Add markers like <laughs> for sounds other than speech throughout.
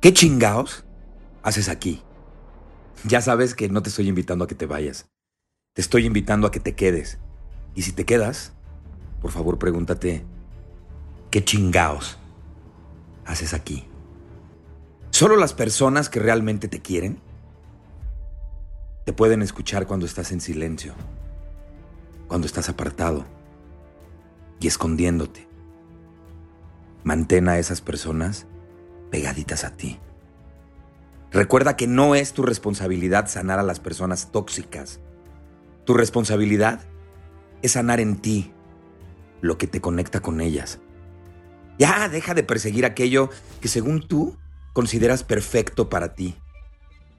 ¿Qué chingaos haces aquí? Ya sabes que no te estoy invitando a que te vayas. Te estoy invitando a que te quedes. Y si te quedas, por favor pregúntate, ¿qué chingaos haces aquí? Solo las personas que realmente te quieren te pueden escuchar cuando estás en silencio, cuando estás apartado y escondiéndote. Mantén a esas personas pegaditas a ti. Recuerda que no es tu responsabilidad sanar a las personas tóxicas. Tu responsabilidad es sanar en ti lo que te conecta con ellas. Ya deja de perseguir aquello que según tú consideras perfecto para ti.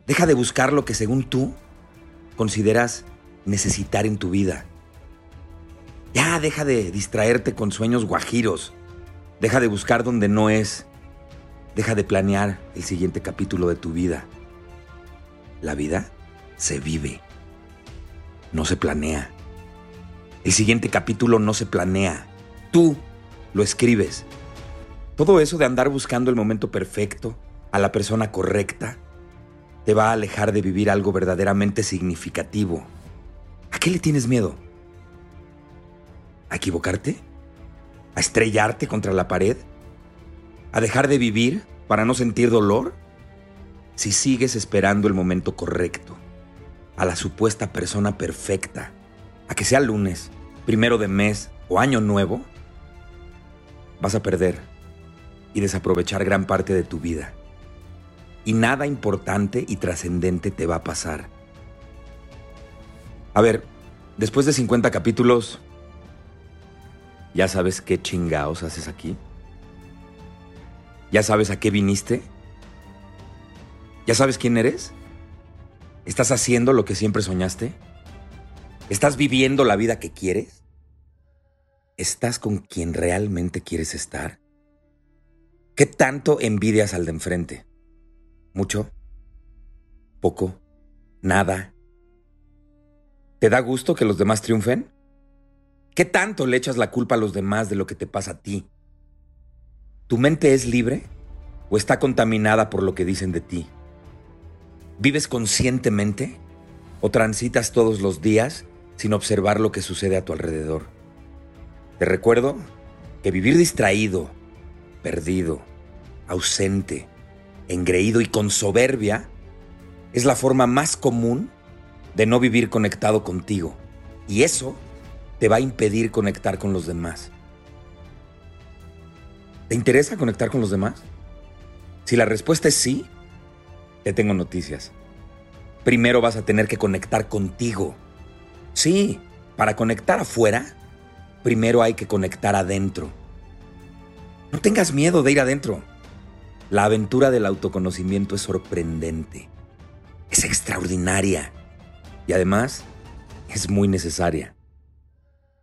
Deja de buscar lo que según tú consideras necesitar en tu vida. Ya deja de distraerte con sueños guajiros. Deja de buscar donde no es. Deja de planear el siguiente capítulo de tu vida. La vida se vive, no se planea. El siguiente capítulo no se planea. Tú lo escribes. Todo eso de andar buscando el momento perfecto, a la persona correcta, te va a alejar de vivir algo verdaderamente significativo. ¿A qué le tienes miedo? ¿A equivocarte? ¿A estrellarte contra la pared? ¿A dejar de vivir para no sentir dolor? Si sigues esperando el momento correcto, a la supuesta persona perfecta, a que sea lunes, primero de mes o año nuevo, vas a perder y desaprovechar gran parte de tu vida. Y nada importante y trascendente te va a pasar. A ver, después de 50 capítulos, ¿ya sabes qué chingaos haces aquí? ¿Ya sabes a qué viniste? ¿Ya sabes quién eres? ¿Estás haciendo lo que siempre soñaste? ¿Estás viviendo la vida que quieres? ¿Estás con quien realmente quieres estar? ¿Qué tanto envidias al de enfrente? ¿Mucho? ¿Poco? ¿Nada? ¿Te da gusto que los demás triunfen? ¿Qué tanto le echas la culpa a los demás de lo que te pasa a ti? ¿Tu mente es libre o está contaminada por lo que dicen de ti? ¿Vives conscientemente o transitas todos los días sin observar lo que sucede a tu alrededor? Te recuerdo que vivir distraído, perdido, ausente, engreído y con soberbia es la forma más común de no vivir conectado contigo. Y eso te va a impedir conectar con los demás. ¿Te interesa conectar con los demás? Si la respuesta es sí, te tengo noticias. Primero vas a tener que conectar contigo. Sí, para conectar afuera, primero hay que conectar adentro. No tengas miedo de ir adentro. La aventura del autoconocimiento es sorprendente, es extraordinaria y además es muy necesaria.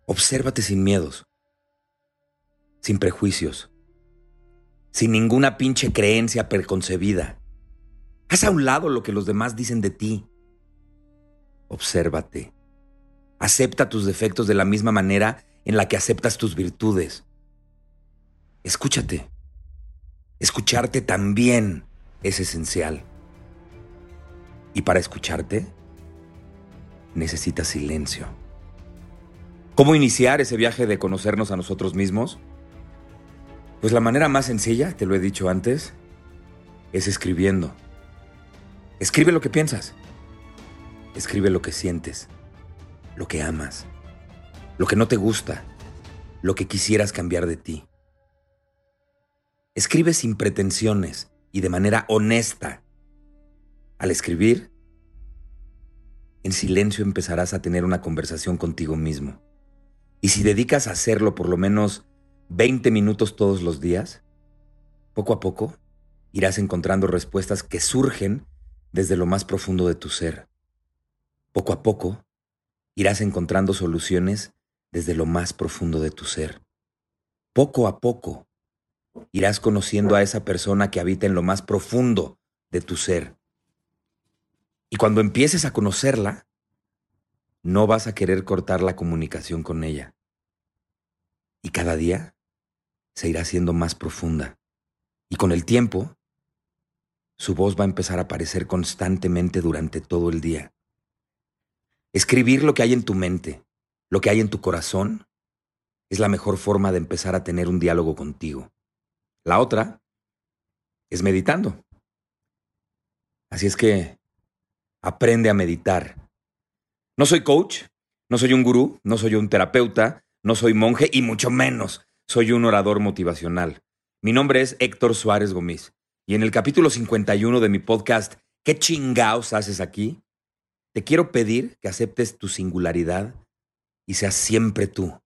Obsérvate sin miedos, sin prejuicios, sin ninguna pinche creencia preconcebida. Haz a un lado lo que los demás dicen de ti. Obsérvate. Acepta tus defectos de la misma manera en la que aceptas tus virtudes. Escúchate. Escucharte también es esencial. Y para escucharte, necesitas silencio. ¿Cómo iniciar ese viaje de conocernos a nosotros mismos? Pues la manera más sencilla, te lo he dicho antes, es escribiendo. Escribe lo que piensas. Escribe lo que sientes, lo que amas, lo que no te gusta, lo que quisieras cambiar de ti. Escribe sin pretensiones y de manera honesta. Al escribir, en silencio empezarás a tener una conversación contigo mismo. Y si dedicas a hacerlo por lo menos 20 minutos todos los días, poco a poco irás encontrando respuestas que surgen desde lo más profundo de tu ser. Poco a poco irás encontrando soluciones desde lo más profundo de tu ser. Poco a poco irás conociendo a esa persona que habita en lo más profundo de tu ser. Y cuando empieces a conocerla, no vas a querer cortar la comunicación con ella. Y cada día se irá siendo más profunda. Y con el tiempo, su voz va a empezar a aparecer constantemente durante todo el día. Escribir lo que hay en tu mente, lo que hay en tu corazón, es la mejor forma de empezar a tener un diálogo contigo. La otra es meditando. Así es que aprende a meditar. No soy coach, no soy un gurú, no soy un terapeuta, no soy monje y mucho menos soy un orador motivacional. Mi nombre es Héctor Suárez Gómez y en el capítulo 51 de mi podcast ¿Qué chingaos haces aquí? Te quiero pedir que aceptes tu singularidad y seas siempre tú.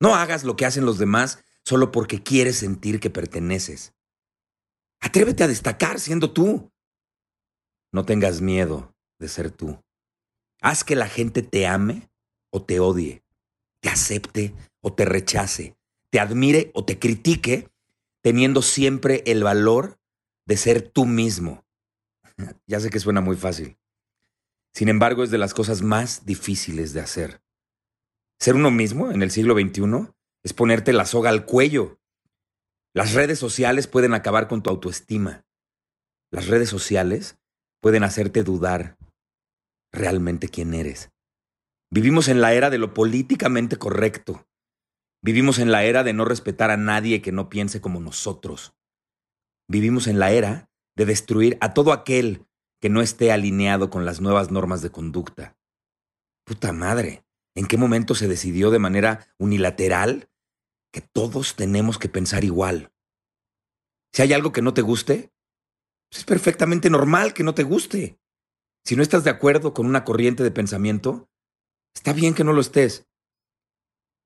No hagas lo que hacen los demás solo porque quieres sentir que perteneces. Atrévete a destacar siendo tú. No tengas miedo de ser tú. Haz que la gente te ame o te odie, te acepte o te rechace, te admire o te critique, teniendo siempre el valor de ser tú mismo. <laughs> ya sé que suena muy fácil. Sin embargo, es de las cosas más difíciles de hacer. Ser uno mismo en el siglo XXI es ponerte la soga al cuello. Las redes sociales pueden acabar con tu autoestima. Las redes sociales pueden hacerte dudar realmente quién eres. Vivimos en la era de lo políticamente correcto. Vivimos en la era de no respetar a nadie que no piense como nosotros. Vivimos en la era de destruir a todo aquel que no esté alineado con las nuevas normas de conducta. Puta madre, ¿en qué momento se decidió de manera unilateral que todos tenemos que pensar igual? Si hay algo que no te guste, es perfectamente normal que no te guste. Si no estás de acuerdo con una corriente de pensamiento, está bien que no lo estés.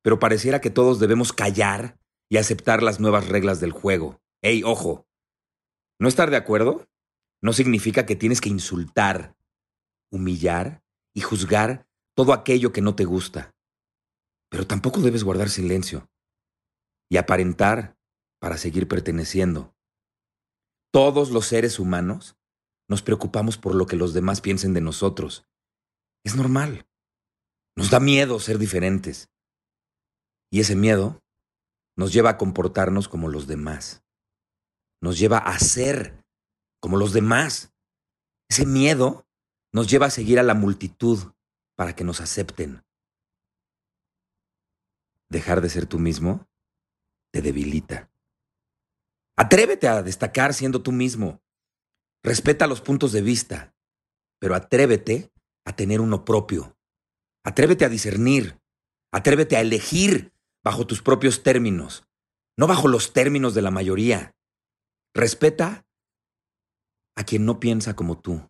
Pero pareciera que todos debemos callar y aceptar las nuevas reglas del juego. ¡Ey, ojo! No estar de acuerdo no significa que tienes que insultar, humillar y juzgar todo aquello que no te gusta. Pero tampoco debes guardar silencio y aparentar para seguir perteneciendo. Todos los seres humanos nos preocupamos por lo que los demás piensen de nosotros. Es normal. Nos da miedo ser diferentes. Y ese miedo nos lleva a comportarnos como los demás. Nos lleva a ser como los demás. Ese miedo nos lleva a seguir a la multitud para que nos acepten. Dejar de ser tú mismo te debilita. Atrévete a destacar siendo tú mismo. Respeta los puntos de vista, pero atrévete a tener uno propio. Atrévete a discernir. Atrévete a elegir bajo tus propios términos, no bajo los términos de la mayoría. Respeta a quien no piensa como tú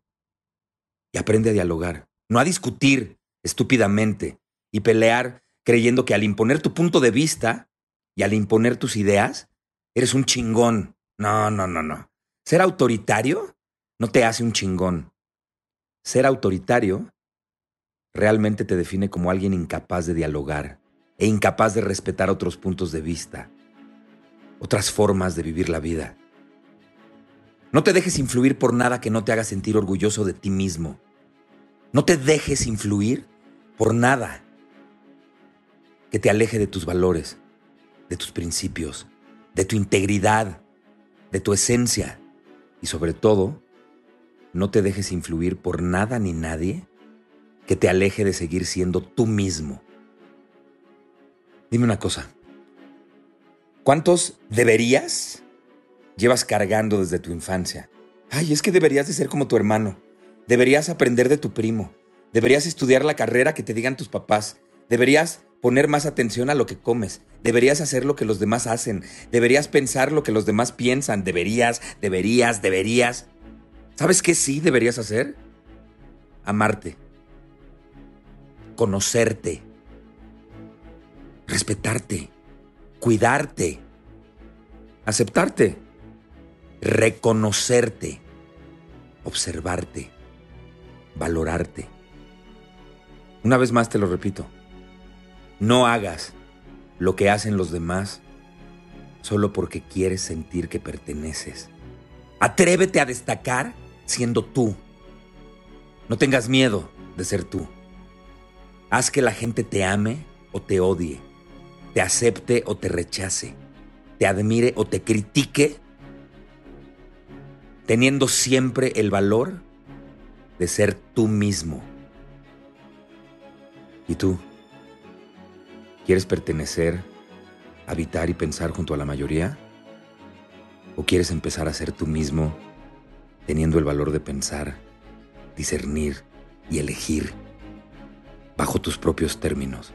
y aprende a dialogar, no a discutir estúpidamente y pelear creyendo que al imponer tu punto de vista y al imponer tus ideas, Eres un chingón. No, no, no, no. Ser autoritario no te hace un chingón. Ser autoritario realmente te define como alguien incapaz de dialogar e incapaz de respetar otros puntos de vista, otras formas de vivir la vida. No te dejes influir por nada que no te haga sentir orgulloso de ti mismo. No te dejes influir por nada que te aleje de tus valores, de tus principios, de tu integridad, de tu esencia y sobre todo, no te dejes influir por nada ni nadie que te aleje de seguir siendo tú mismo. Dime una cosa, ¿cuántos deberías llevas cargando desde tu infancia? Ay, es que deberías de ser como tu hermano, deberías aprender de tu primo, deberías estudiar la carrera que te digan tus papás, deberías poner más atención a lo que comes. Deberías hacer lo que los demás hacen. Deberías pensar lo que los demás piensan. Deberías, deberías, deberías. ¿Sabes qué sí deberías hacer? amarte, conocerte, respetarte, cuidarte, aceptarte, reconocerte, observarte, valorarte. Una vez más te lo repito, no hagas lo que hacen los demás solo porque quieres sentir que perteneces. Atrévete a destacar siendo tú. No tengas miedo de ser tú. Haz que la gente te ame o te odie, te acepte o te rechace, te admire o te critique, teniendo siempre el valor de ser tú mismo. ¿Y tú? ¿Quieres pertenecer, habitar y pensar junto a la mayoría? ¿O quieres empezar a ser tú mismo, teniendo el valor de pensar, discernir y elegir bajo tus propios términos?